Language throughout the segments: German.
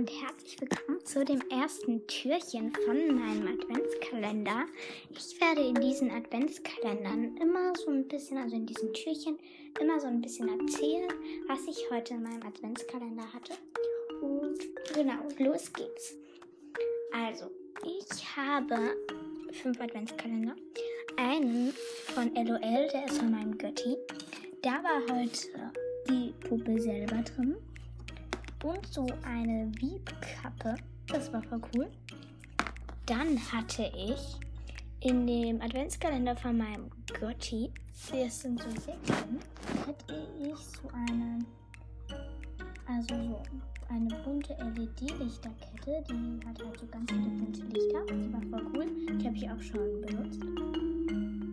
und herzlich willkommen zu dem ersten Türchen von meinem Adventskalender. Ich werde in diesen Adventskalendern immer so ein bisschen, also in diesen Türchen, immer so ein bisschen erzählen, was ich heute in meinem Adventskalender hatte. Und genau, los geht's. Also, ich habe fünf Adventskalender. Einen von LOL, der ist von meinem Götti. Da war heute die Puppe selber drin und so eine Wiebkappe. Das war voll cool. Dann hatte ich in dem Adventskalender von meinem Gotti, das sind so Säckchen, hatte ich so eine, also so eine bunte LED-Lichterkette. Die hat halt so ganz viele bunte Lichter. Die war voll cool. Die habe ich auch schon benutzt.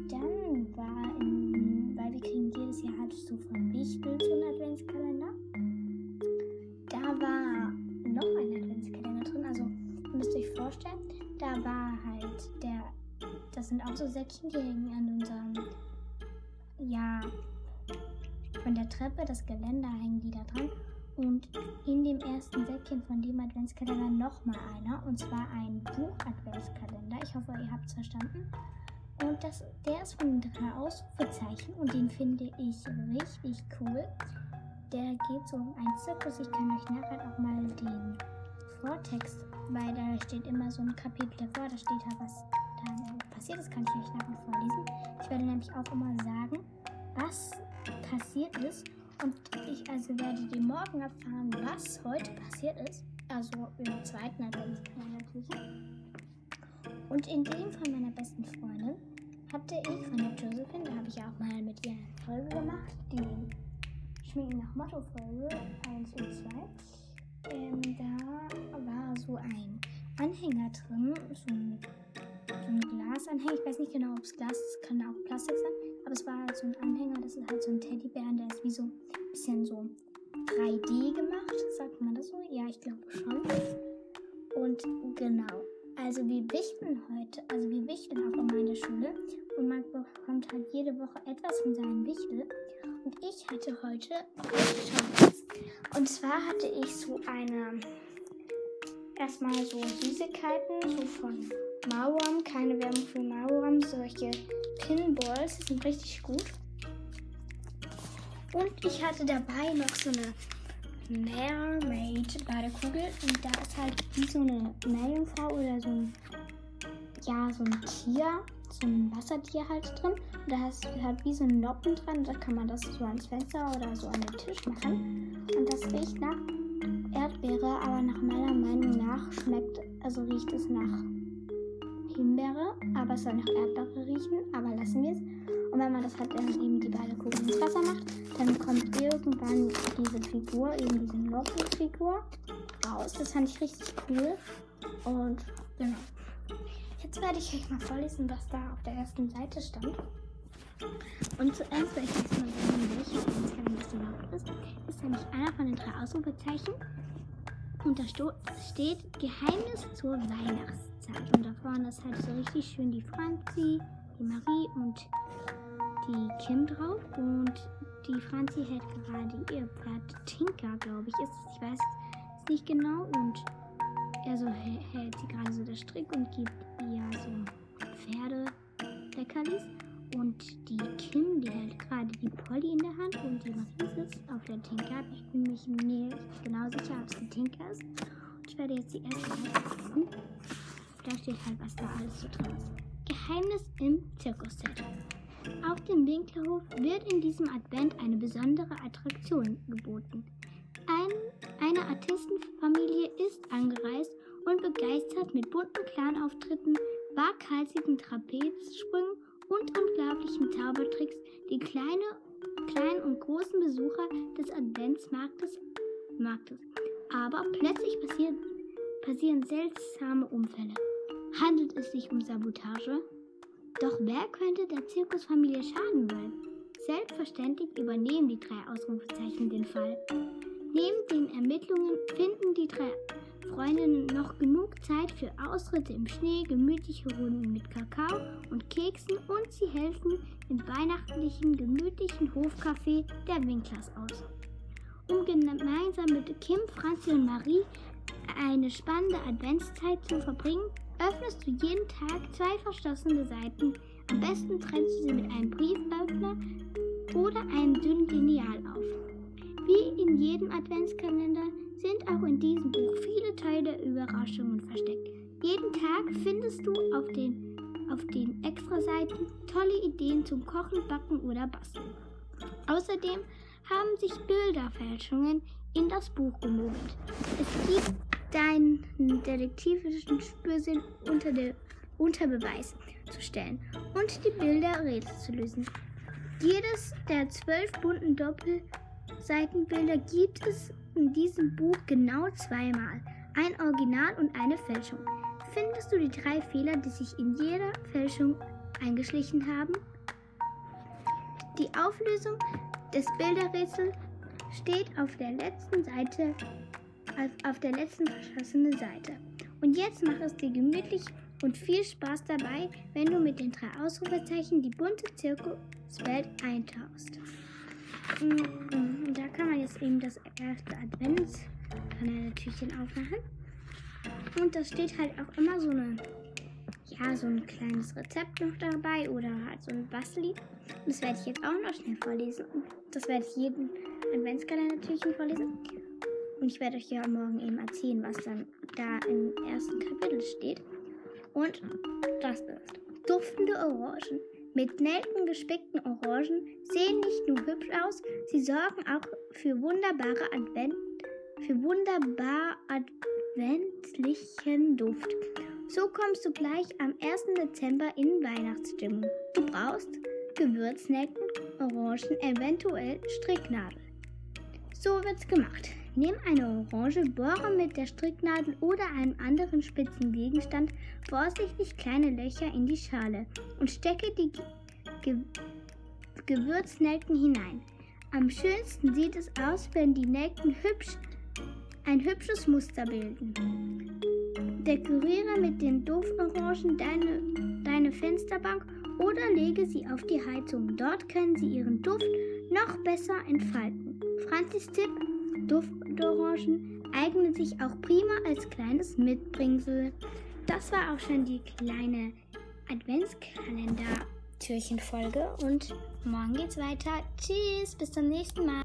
Dann war in, das sind auch so Säckchen, die hängen an unserem, ja, von der Treppe, das Geländer hängen die da dran. Und in dem ersten Säckchen von dem Adventskalender nochmal einer. Und zwar ein Buch-Adventskalender. Ich hoffe, ihr habt es verstanden. Und das, der ist von drei Ausrufezeichen und den finde ich richtig cool der geht so um einen Zirkus. Ich kann euch nachher auch mal den Vortext, weil da steht immer so ein Kapitel davor, da steht halt, was da passiert ist, kann ich euch nachher vorlesen. Ich werde nämlich auch immer sagen, was passiert ist. Und ich also werdet ihr morgen erfahren, was heute passiert ist. Also im zweiten Adventskalender natürlich. Und in dem von meiner besten Freundin hatte ich von der Josephine, da habe ich auch mal mit ihr eine Folge gemacht, die Schminken nach Motto-Folge 1 und 2. Ähm, da war so ein Anhänger drin, so ein, so ein Glasanhänger. Ich weiß nicht genau, ob es Glas ist, kann auch Plastik sein. Aber es war halt so ein Anhänger, das ist halt so ein Teddybär, der ist wie so ein bisschen so 3D gemacht. Sagt man das so? Ja, ich glaube schon. Und genau. Also wir wichteln heute, also wir wichteln auch immer in der Schule und man bekommt halt jede Woche etwas von seinem Wichtel. Und ich hatte heute Und zwar hatte ich so eine, erstmal so Süßigkeiten, so von Mauern, keine Werbung für Mauern, solche Pinballs, die sind richtig gut. Und ich hatte dabei noch so eine Mermaid Badekugel und da ist halt wie so eine Meerjungfrau oder so ein, ja, so ein Tier so ein Wassertier halt drin. Und da du halt wie so ein Noppen dran. Da kann man das so ans Fenster oder so an den Tisch machen. Und das riecht nach Erdbeere, aber nach meiner Meinung nach schmeckt, also riecht es nach aber es soll nach Erdbeere riechen, aber lassen wir es. Und wenn man das halt dann eben die beiden Kugeln ins Wasser macht, dann kommt irgendwann diese Figur, eben diese Noppenfigur raus. Das fand ich richtig cool. Und genau. Jetzt werde ich euch mal vorlesen, was da auf der ersten Seite stand. Und zuerst werde ich erstmal sagen, welcher Adventskalender das überhaupt ist. Ist nämlich einer von den drei Ausrufezeichen. Und da steht Geheimnis zur Weihnachtszeit. Und da vorne ist halt so richtig schön die Franzi, die Marie und die Kim drauf. Und die Franzi hält gerade ihr Pferd Tinker, glaube ich. Ist, ich weiß es nicht genau. Und er so hält sie gerade so der Strick und gibt ihr so Halt, was da alles so drin ist. Geheimnis im Zirkusset. Auf dem Winklerhof wird in diesem Advent eine besondere Attraktion geboten. Ein, eine Artistenfamilie ist angereist und begeistert mit bunten Clanauftritten, waghalsigen Trapezsprüngen und unglaublichen Zaubertricks die kleine, kleinen und großen Besucher des Adventsmarktes. Marktes. Aber plötzlich passieren, passieren seltsame Unfälle. Handelt es sich um Sabotage? Doch wer könnte der Zirkusfamilie schaden wollen? Selbstverständlich übernehmen die drei Ausrufezeichen den Fall. Neben den Ermittlungen finden die drei Freundinnen noch genug Zeit für Ausritte im Schnee, gemütliche Runden mit Kakao und Keksen und sie helfen im weihnachtlichen, gemütlichen Hofcafé der Winklers aus. Um gemeinsam mit Kim, Franzi und Marie eine spannende Adventszeit zu verbringen, öffnest du jeden Tag zwei verschlossene Seiten. Am besten trennst du sie mit einem Brieföffner oder einem dünnen Lineal auf. Wie in jedem Adventskalender sind auch in diesem Buch viele tolle Überraschungen versteckt. Jeden Tag findest du auf den, auf den Extraseiten tolle Ideen zum Kochen, Backen oder Basteln. Außerdem haben sich Bilderfälschungen in das Buch gemogelt. Es gibt deinen detektivischen Spürsinn unter, der, unter Beweis zu stellen und die Bilder Rätsel zu lösen. Jedes der zwölf bunten Doppelseitenbilder gibt es in diesem Buch genau zweimal. Ein Original und eine Fälschung. Findest du die drei Fehler, die sich in jeder Fälschung eingeschlichen haben? Die Auflösung des Bilderrätsels steht auf der letzten Seite, auf der letzten verschlossenen Seite. Und jetzt mach es dir gemütlich und viel Spaß dabei, wenn du mit den drei Ausrufezeichen die bunte Zirkuswelt eintauchst. Mm, mm, da kann man jetzt eben das erste Adventskalender-Türchen aufmachen. Und da steht halt auch immer so eine, ja, so ein kleines Rezept noch dabei oder halt so ein Bastellied. Das werde ich jetzt auch noch schnell vorlesen. Das werde ich jeden Adventskalender-Türchen vorlesen. Und ich werde euch ja morgen eben erzählen, was dann da im ersten Kapitel steht. Und das ist duftende Orangen. Mit Nelken gespickten Orangen sehen nicht nur hübsch aus, sie sorgen auch für wunderbare Advent, für wunderbar adventlichen Duft. So kommst du gleich am 1. Dezember in Weihnachtsstimmung. Du brauchst Gewürznelken, Orangen, eventuell Stricknadel. So wird's gemacht. Nimm eine Orange, bohre mit der Stricknadel oder einem anderen spitzen Gegenstand vorsichtig kleine Löcher in die Schale und stecke die Ge Gewürznelken hinein. Am schönsten sieht es aus, wenn die Nelken hübsch, ein hübsches Muster bilden. Dekoriere mit den Duftorangen deine, deine Fensterbank oder lege sie auf die Heizung. Dort können sie ihren Duft noch besser entfalten. Franzis Tipp: Duftorangen eignen sich auch prima als kleines Mitbringsel. Das war auch schon die kleine Adventskalender-Türchenfolge und morgen geht's weiter. Tschüss, bis zum nächsten Mal.